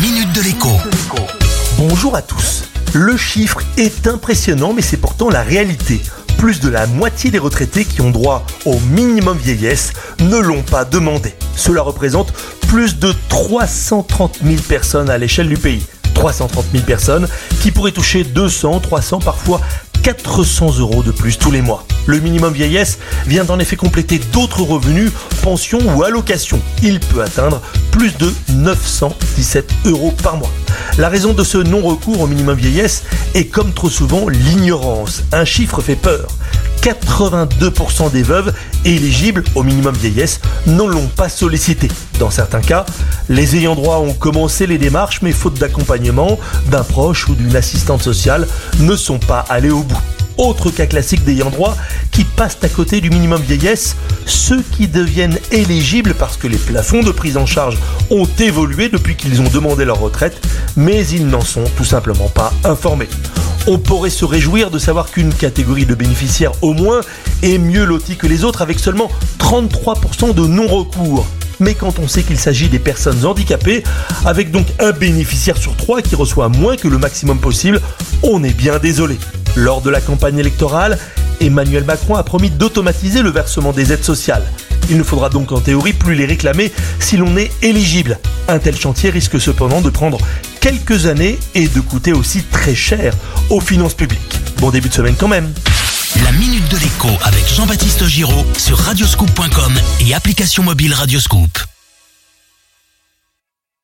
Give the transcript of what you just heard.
minute de l'écho. Bonjour à tous. Le chiffre est impressionnant, mais c'est pourtant la réalité. Plus de la moitié des retraités qui ont droit au minimum vieillesse ne l'ont pas demandé. Cela représente plus de 330 000 personnes à l'échelle du pays. 330 000 personnes qui pourraient toucher 200, 300, parfois 400 euros de plus tous les mois. Le minimum vieillesse vient en effet compléter d'autres revenus, pensions ou allocations. Il peut atteindre plus de 917 euros par mois. La raison de ce non-recours au minimum vieillesse est comme trop souvent l'ignorance. Un chiffre fait peur. 82% des veuves éligibles au minimum vieillesse ne l'ont pas sollicité. Dans certains cas, les ayants droit ont commencé les démarches, mais faute d'accompagnement d'un proche ou d'une assistante sociale, ne sont pas allés au bout. Autre cas classique d'ayants droit qui passent à côté du minimum vieillesse, ceux qui deviennent éligibles parce que les plafonds de prise en charge ont évolué depuis qu'ils ont demandé leur retraite, mais ils n'en sont tout simplement pas informés. On pourrait se réjouir de savoir qu'une catégorie de bénéficiaires au moins est mieux lotie que les autres avec seulement 33% de non-recours. Mais quand on sait qu'il s'agit des personnes handicapées, avec donc un bénéficiaire sur trois qui reçoit moins que le maximum possible, on est bien désolé. Lors de la campagne électorale, Emmanuel Macron a promis d'automatiser le versement des aides sociales. Il ne faudra donc en théorie plus les réclamer si l'on est éligible. Un tel chantier risque cependant de prendre quelques années et de coûter aussi très cher aux finances publiques. Bon début de semaine quand même. La minute de l'écho avec Jean-Baptiste Giraud sur radioscoop.com et application mobile Radioscoop.